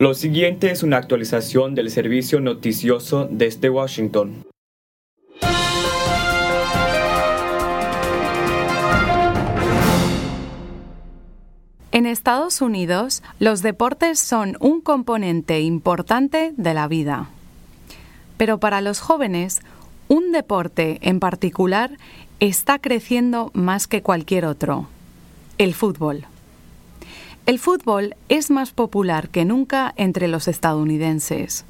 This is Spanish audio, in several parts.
Lo siguiente es una actualización del servicio noticioso desde Washington. En Estados Unidos, los deportes son un componente importante de la vida. Pero para los jóvenes, un deporte en particular está creciendo más que cualquier otro, el fútbol. El fútbol es más popular que nunca entre los estadounidenses.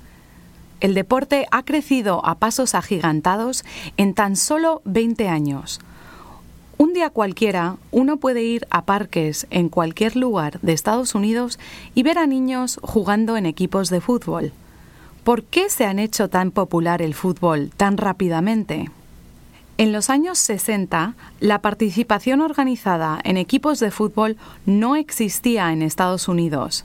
El deporte ha crecido a pasos agigantados en tan solo 20 años. Un día cualquiera uno puede ir a parques en cualquier lugar de Estados Unidos y ver a niños jugando en equipos de fútbol. ¿Por qué se han hecho tan popular el fútbol tan rápidamente? En los años 60, la participación organizada en equipos de fútbol no existía en Estados Unidos,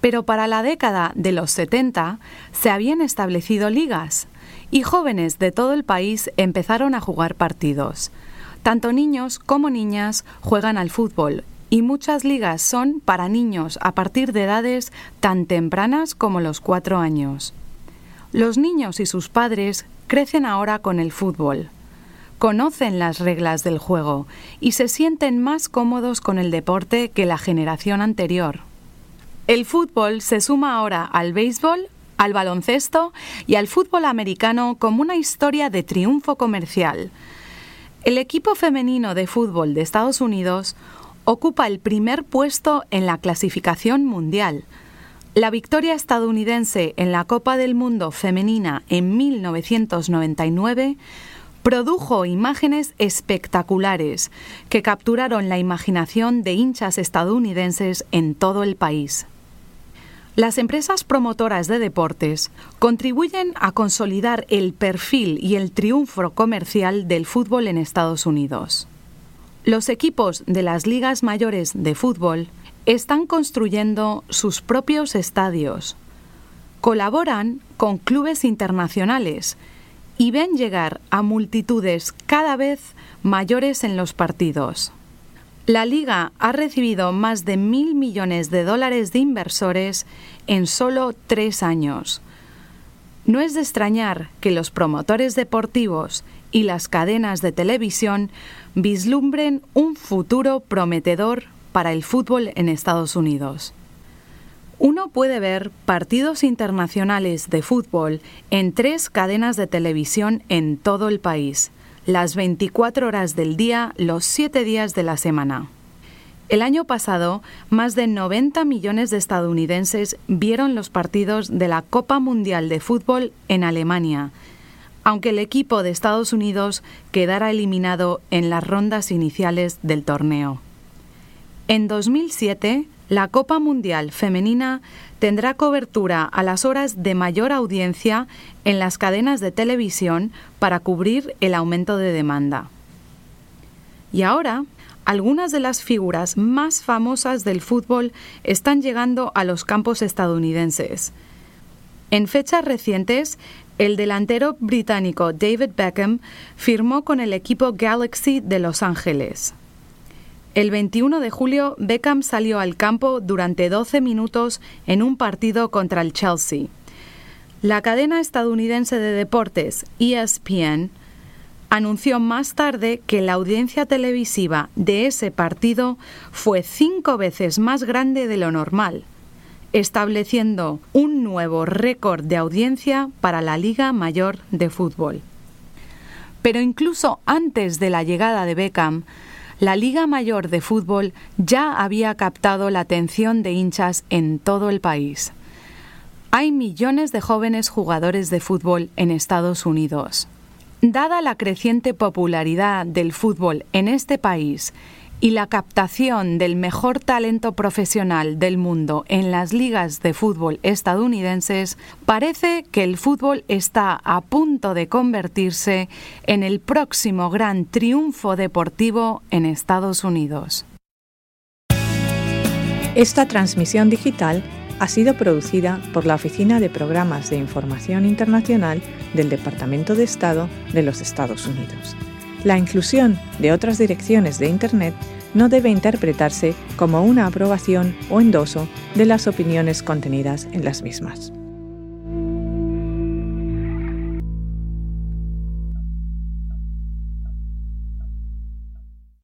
pero para la década de los 70 se habían establecido ligas y jóvenes de todo el país empezaron a jugar partidos. Tanto niños como niñas juegan al fútbol y muchas ligas son para niños a partir de edades tan tempranas como los cuatro años. Los niños y sus padres crecen ahora con el fútbol conocen las reglas del juego y se sienten más cómodos con el deporte que la generación anterior. El fútbol se suma ahora al béisbol, al baloncesto y al fútbol americano como una historia de triunfo comercial. El equipo femenino de fútbol de Estados Unidos ocupa el primer puesto en la clasificación mundial. La victoria estadounidense en la Copa del Mundo femenina en 1999 produjo imágenes espectaculares que capturaron la imaginación de hinchas estadounidenses en todo el país. Las empresas promotoras de deportes contribuyen a consolidar el perfil y el triunfo comercial del fútbol en Estados Unidos. Los equipos de las ligas mayores de fútbol están construyendo sus propios estadios. Colaboran con clubes internacionales y ven llegar a multitudes cada vez mayores en los partidos. La liga ha recibido más de mil millones de dólares de inversores en solo tres años. No es de extrañar que los promotores deportivos y las cadenas de televisión vislumbren un futuro prometedor para el fútbol en Estados Unidos. Uno puede ver partidos internacionales de fútbol en tres cadenas de televisión en todo el país, las 24 horas del día, los 7 días de la semana. El año pasado, más de 90 millones de estadounidenses vieron los partidos de la Copa Mundial de Fútbol en Alemania, aunque el equipo de Estados Unidos quedara eliminado en las rondas iniciales del torneo. En 2007, la Copa Mundial Femenina tendrá cobertura a las horas de mayor audiencia en las cadenas de televisión para cubrir el aumento de demanda. Y ahora, algunas de las figuras más famosas del fútbol están llegando a los campos estadounidenses. En fechas recientes, el delantero británico David Beckham firmó con el equipo Galaxy de Los Ángeles. El 21 de julio, Beckham salió al campo durante 12 minutos en un partido contra el Chelsea. La cadena estadounidense de deportes ESPN anunció más tarde que la audiencia televisiva de ese partido fue cinco veces más grande de lo normal, estableciendo un nuevo récord de audiencia para la Liga Mayor de Fútbol. Pero incluso antes de la llegada de Beckham, la Liga Mayor de Fútbol ya había captado la atención de hinchas en todo el país. Hay millones de jóvenes jugadores de fútbol en Estados Unidos. Dada la creciente popularidad del fútbol en este país y la captación del mejor talento profesional del mundo en las ligas de fútbol estadounidenses, parece que el fútbol está a punto de convertirse en el próximo gran triunfo deportivo en Estados Unidos. Esta transmisión digital ha sido producida por la Oficina de Programas de Información Internacional del Departamento de Estado de los Estados Unidos. La inclusión de otras direcciones de Internet no debe interpretarse como una aprobación o endoso de las opiniones contenidas en las mismas.